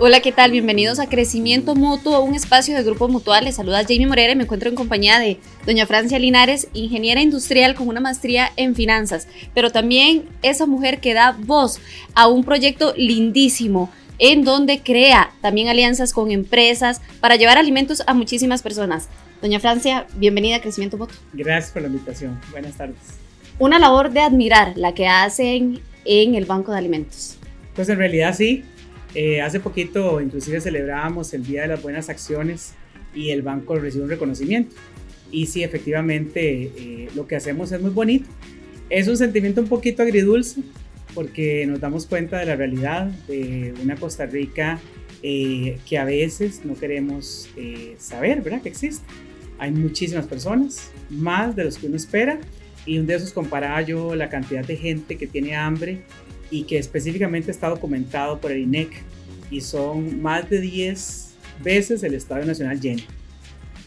Hola, ¿qué tal? Bienvenidos a Crecimiento Mutuo, un espacio de Grupo Mutual. Les saluda Jamie Morera y me encuentro en compañía de doña Francia Linares, ingeniera industrial con una maestría en finanzas, pero también esa mujer que da voz a un proyecto lindísimo en donde crea también alianzas con empresas para llevar alimentos a muchísimas personas. Doña Francia, bienvenida a Crecimiento Mutuo. Gracias por la invitación. Buenas tardes. Una labor de admirar la que hacen en el Banco de Alimentos. Pues en realidad sí, eh, hace poquito inclusive celebrábamos el Día de las Buenas Acciones y el banco recibió un reconocimiento. Y sí, efectivamente, eh, lo que hacemos es muy bonito. Es un sentimiento un poquito agridulce porque nos damos cuenta de la realidad de una Costa Rica eh, que a veces no queremos saber, ¿verdad? Que existe. Hay muchísimas personas, más de los que uno espera, y un de esos comparaba yo la cantidad de gente que tiene hambre y que específicamente está documentado por el INEC y son más de 10 veces el Estadio Nacional lleno.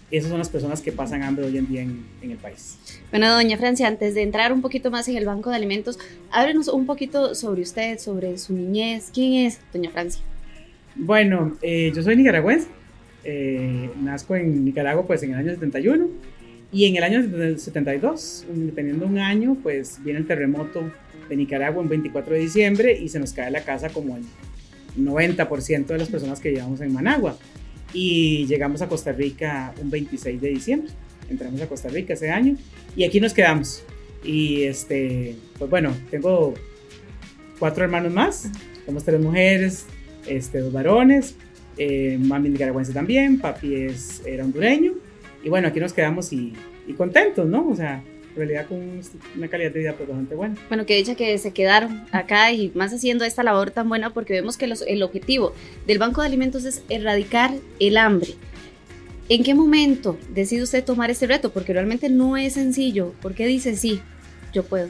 Esas son las personas que pasan hambre hoy en día en, el país. Bueno, doña Francia, antes de entrar un poquito más en el Banco de Alimentos, háblenos un poquito sobre usted, sobre su niñez. ¿Quién es doña Francia? Bueno, eh, yo soy nicaragüense. Eh, nazco en Nicaragua pues en el año 71 y en el año 72, teniendo un año, pues viene el terremoto de Nicaragua un 24 de diciembre y se nos cae la casa como el 90% de las personas que llevamos en Managua. Y llegamos a Costa Rica un 26 de diciembre. Entramos a Costa Rica ese año y aquí nos quedamos. Y este, pues bueno, tengo cuatro hermanos más. Somos tres mujeres, este, dos varones. Eh, mami nicaragüense también, papi es, era hondureño. Y bueno, aquí nos quedamos y, y contentos, ¿no? O sea, realidad con una calidad de vida pues, bastante buena. Bueno, que dicha que se quedaron acá y más haciendo esta labor tan buena porque vemos que el objetivo del Banco de Alimentos es erradicar el hambre. ¿En qué momento decide usted tomar este reto? Porque realmente no es sencillo. ¿Por qué dice sí, yo puedo?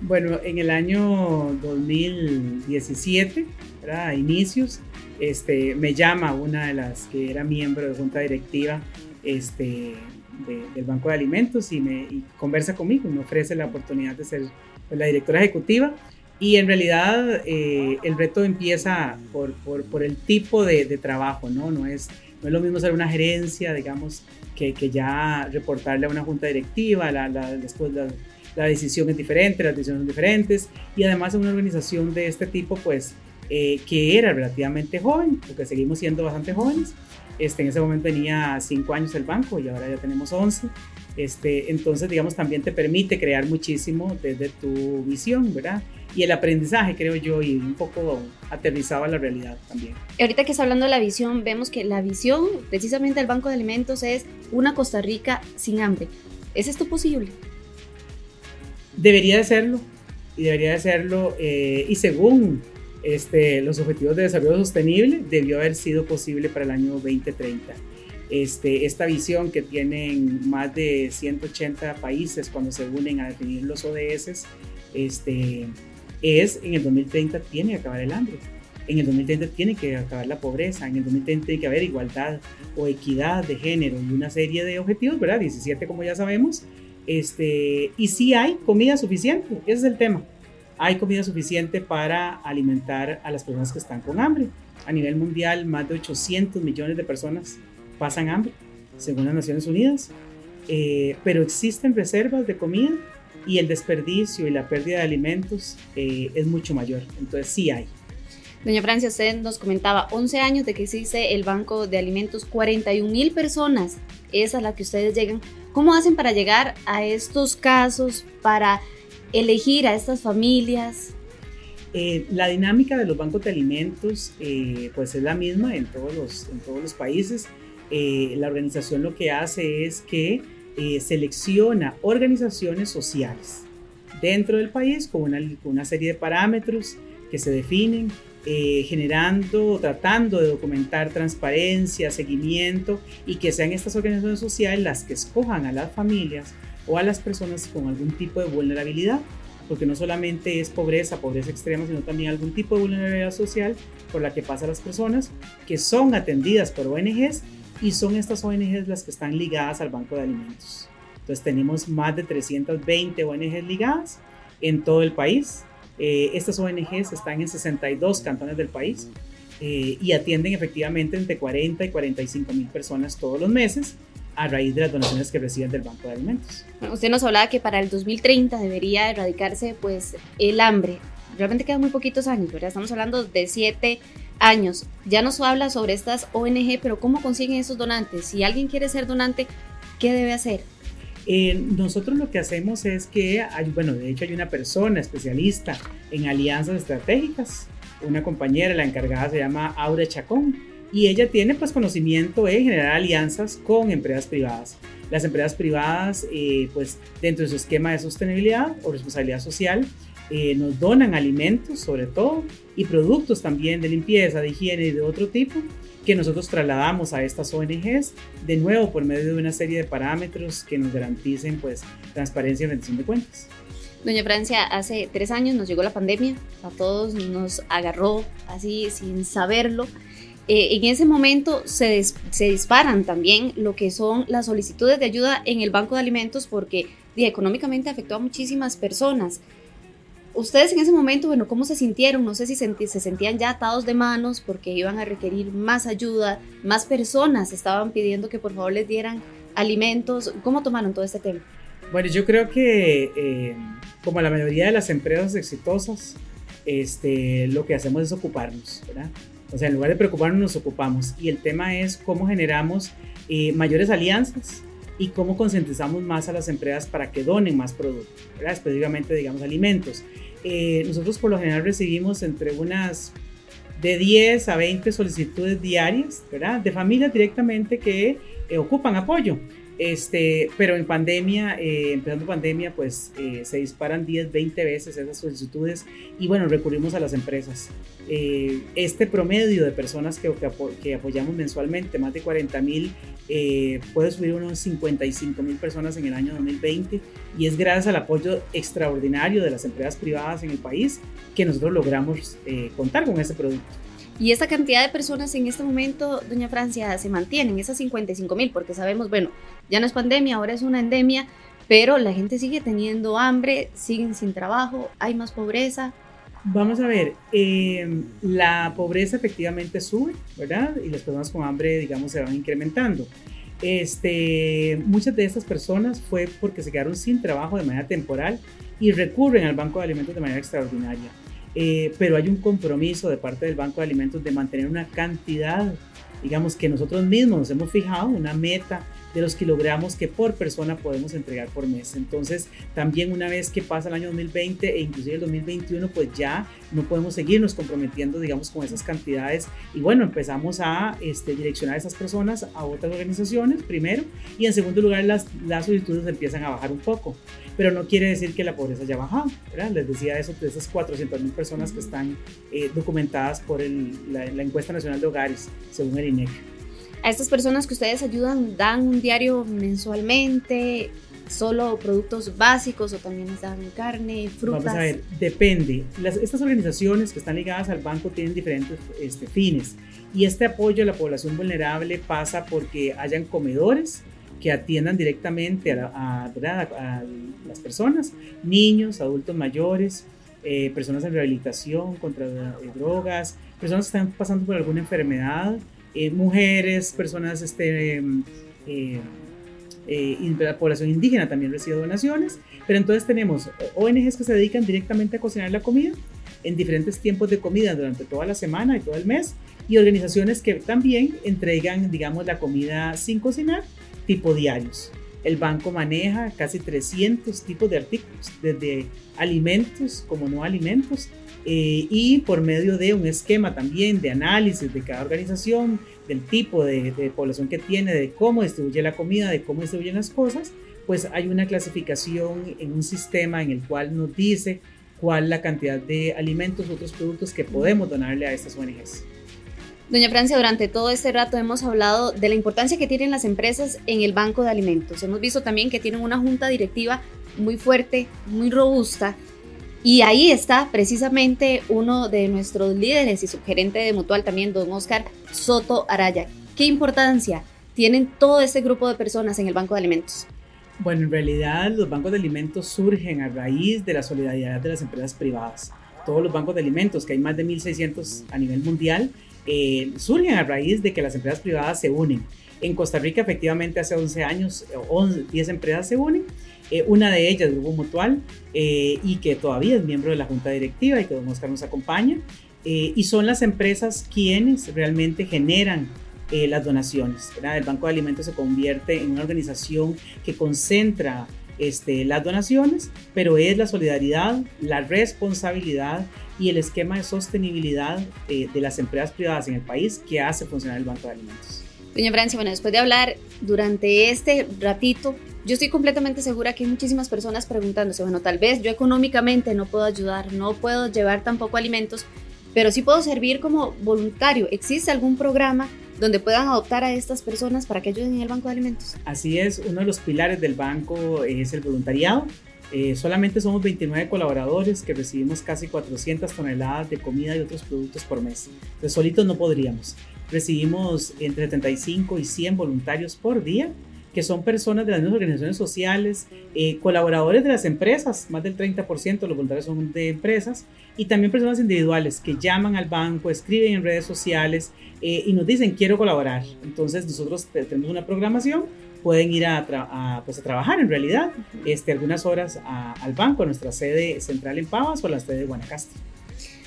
Bueno, en el año 2017, a inicios, este, me llama una de las que era miembro de junta directiva este, del Banco de Alimentos y, me, conversa conmigo y me ofrece la oportunidad de ser pues, la directora ejecutiva. Y en realidad eh, el reto empieza por, por, por el tipo de, de, trabajo, ¿no? No es, no es lo mismo ser una gerencia, digamos, que, que ya reportarle a una junta directiva, la, la, después la, la, decisión es diferente, las decisiones son diferentes, y además en una organización de este tipo, pues, eh, que era relativamente joven, porque seguimos siendo bastante jóvenes, este, en ese momento tenía 5 años el banco y ahora ya tenemos 11. Este, entonces, digamos, también te permite crear muchísimo desde tu visión, ¿verdad? Y el aprendizaje, creo yo, y un poco aterrizaba la realidad también. Y ahorita que está hablando de la visión, vemos que la visión precisamente del Banco de Alimentos es una Costa Rica sin hambre. ¿Es esto posible? Debería de serlo, y debería de serlo, eh, y según este, los objetivos de desarrollo sostenible debió haber sido posible para el año 2030. Este, esta visión que tienen más de 180 países cuando se unen a definir los ODS, este, es en el 2030 tiene que acabar el hambre, en el 2030 tiene que acabar la pobreza, en el 2030 tiene que haber igualdad o equidad de género y una serie de objetivos, ¿verdad? 17 como ya sabemos, este, y si hay comida suficiente, ese es el tema hay comida suficiente para alimentar a las personas que están con hambre. A nivel mundial, más de 800 millones de personas pasan hambre, según las Naciones Unidas. Eh, pero existen reservas de comida y el desperdicio y la pérdida de alimentos eh, es mucho mayor. Entonces sí hay. Doña Francia, usted nos comentaba 11 años de que existe el Banco de Alimentos, 41 mil personas, es a la que ustedes llegan. ¿Cómo hacen para llegar a estos casos, para elegir a estas familias? Eh, la dinámica de los bancos de alimentos eh, pues es la misma en todos los, en todos los países. Eh, la organización lo que hace es que selecciona organizaciones sociales dentro del país con una, una serie de parámetros que se definen, generando, tratando de documentar transparencia, seguimiento y que sean estas organizaciones sociales las que escojan a las familias o a las personas con algún tipo de vulnerabilidad, porque no solamente es pobreza, pobreza extrema, sino también algún tipo de vulnerabilidad social por la que pasan las personas que son atendidas por ONGs y son estas ONGs las que están ligadas al Banco de Alimentos. Entonces tenemos más de 320 ONGs ligadas en todo el país. Eh, estas ONGs están en 62 cantones del país eh, y atienden efectivamente entre 40 y 45 mil personas todos los meses a raíz de las donaciones que reciben del Banco de Alimentos. Usted nos hablaba que para el 2030 debería erradicarse pues el hambre. Realmente quedan muy poquitos años, ¿verdad? Estamos hablando de siete años. Ya nos habla sobre estas ONG, pero ¿cómo consiguen esos donantes? Si alguien quiere ser donante, ¿qué debe hacer? Eh, nosotros lo que hacemos es que, hay, bueno, de hecho hay una persona especialista en alianzas estratégicas, una compañera, la encargada se llama Aura Chacón, y ella tiene pues conocimiento en generar alianzas con empresas privadas. Las empresas privadas eh, pues dentro de su esquema de sostenibilidad o responsabilidad social eh, nos donan alimentos sobre todo y productos también de limpieza, de higiene y de otro tipo que nosotros trasladamos a estas ONGs de nuevo por medio de una serie de parámetros que nos garanticen pues transparencia y rendición de cuentas. Doña Francia, hace tres años nos llegó la pandemia, a todos nos agarró así sin saberlo eh, en ese momento se, se, disparan también lo que son las solicitudes de ayuda en el Banco de Alimentos porque económicamente afectó a muchísimas personas. Ustedes en ese momento, bueno, ¿cómo se sintieron? No sé si se sentían ya atados de manos porque iban a requerir más ayuda, más personas estaban pidiendo que por favor les dieran alimentos. ¿Cómo tomaron todo este tema? Bueno, yo creo que eh, como la mayoría de las empresas exitosas, este, lo que hacemos es ocuparnos, ¿verdad? O sea, en lugar de preocuparnos, nos ocupamos. Y el tema es cómo generamos eh, mayores alianzas y cómo concientizamos más a las empresas para que donen más productos, ¿verdad? específicamente, digamos, alimentos. Eh, nosotros por lo general recibimos entre unas de 10 a 20 solicitudes diarias, ¿verdad? De familias directamente que eh, ocupan apoyo. Este, pero en pandemia, eh, empezando pandemia, pues eh, se disparan 10, 20 veces esas solicitudes y bueno, recurrimos a las empresas. Eh, este promedio de personas que, que, apoyamos mensualmente, más de 40 mil, puede subir unos 55 mil personas en el año 2020 y es gracias al apoyo extraordinario de las empresas privadas en el país que nosotros logramos contar con ese producto. Y esta cantidad de personas en este momento, doña Francia, se mantienen, esas 55 mil, porque sabemos, bueno, ya no es pandemia, ahora es una endemia, pero la gente sigue teniendo hambre, siguen sin trabajo, hay más pobreza. Vamos a ver, eh, la pobreza efectivamente sube, ¿verdad? Y las personas con hambre, digamos, se van incrementando. Este, muchas de estas personas fue porque se quedaron sin trabajo de manera temporal y recurren al Banco de Alimentos de manera extraordinaria. Eh, pero hay un compromiso de parte del Banco de Alimentos de mantener una cantidad, digamos que nosotros mismos nos hemos fijado, una meta de los kilogramos que por persona podemos entregar por mes. Entonces, también una vez que pasa el año 2020 e inclusive el 2021, pues ya no podemos seguirnos comprometiendo, digamos, con esas cantidades. Y bueno, empezamos a este, direccionar a esas personas a otras organizaciones, primero, y en segundo lugar, las, las solicitudes empiezan a bajar un poco. Pero no quiere decir que la pobreza haya bajado, ¿verdad? Les decía eso de esas 400 mil personas que están eh, documentadas por la, la encuesta nacional de hogares, según el INEC a estas personas que ustedes ayudan dan un diario mensualmente, solo productos básicos o también les dan carne, frutas? Vamos a ver, depende. estas organizaciones que están ligadas al banco tienen diferentes este, fines y este apoyo a la población vulnerable pasa porque hayan comedores que atiendan directamente a, las personas, niños, adultos mayores, eh, personas en rehabilitación contra eh, drogas, personas que están pasando por alguna enfermedad, eh, mujeres, personas, este, eh, eh, la población indígena también recibe donaciones, pero entonces tenemos ONGs que se dedican directamente a cocinar la comida en diferentes tiempos de comida durante toda la semana y todo el mes, y organizaciones que también entregan, digamos, la comida sin cocinar, tipo diarios. El banco maneja casi 300 tipos de artículos, desde alimentos como no alimentos, eh, y por medio de un esquema también de análisis de cada organización, del tipo de, población que tiene, de cómo distribuye la comida, de cómo distribuyen las cosas, pues hay una clasificación en un sistema en el cual nos dice cuál la cantidad de alimentos u otros productos que podemos donarle a estas ONGs. Doña Francia, durante todo este rato hemos hablado de la importancia que tienen las empresas en el banco de alimentos. Hemos visto también que tienen una junta directiva muy fuerte, muy robusta, y ahí está precisamente uno de nuestros líderes y subgerente de Mutual también, don Oscar Soto Araya. ¿Qué importancia tienen todo este grupo de personas en el Banco de Alimentos? Bueno, en realidad los bancos de alimentos surgen a raíz de la solidaridad de las empresas privadas. Todos los bancos de alimentos, que hay más de 1.600 a nivel mundial, eh, surgen a raíz de que las empresas privadas se unen. En Costa Rica efectivamente hace 11 años, 11, 10 empresas se unen, eh, una de ellas, Grupo Mutual, eh, y que todavía es miembro de la Junta Directiva y que don Oscar nos acompaña, y son las empresas quienes realmente generan las donaciones. El Banco de Alimentos se convierte en una organización que concentra este, las donaciones, pero es la solidaridad, la responsabilidad y el esquema de sostenibilidad eh, de las empresas privadas en el país que hace funcionar el Banco de Alimentos. Doña Francia, bueno, después de hablar durante este ratito, yo estoy completamente segura que hay muchísimas personas preguntándose, bueno, tal vez yo económicamente no puedo ayudar, no puedo llevar tampoco alimentos, pero sí puedo servir como voluntario. ¿Existe algún programa donde puedan adoptar a estas personas para que ayuden en el Banco de Alimentos. Así es, uno de los pilares del banco es el voluntariado. Eh, solamente somos 29 colaboradores que recibimos casi 400 toneladas de comida y otros productos por mes. Entonces, solitos no podríamos. Recibimos entre 75 y 100 voluntarios por día que son personas de las mismas organizaciones sociales, eh, colaboradores de las empresas, más del 30% de los voluntarios son de empresas, y también personas individuales que llaman al banco, escriben en redes sociales eh, y nos dicen quiero colaborar. Entonces nosotros tenemos una programación, pueden ir a, pues a trabajar en realidad este, algunas horas al banco, a nuestra sede central en Pavas o a la sede de Guanacaste.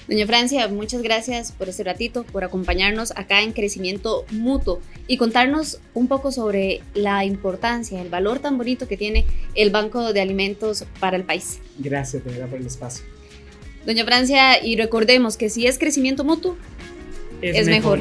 Doña Francia, muchas gracias por este ratito, por acompañarnos acá en Crecimiento Mutuo y contarnos un poco sobre la importancia, el valor tan bonito que tiene el Banco de Alimentos para el país. Gracias, de verdad, por el espacio. Doña Francia, y recordemos que si es crecimiento mutuo, es, mejor.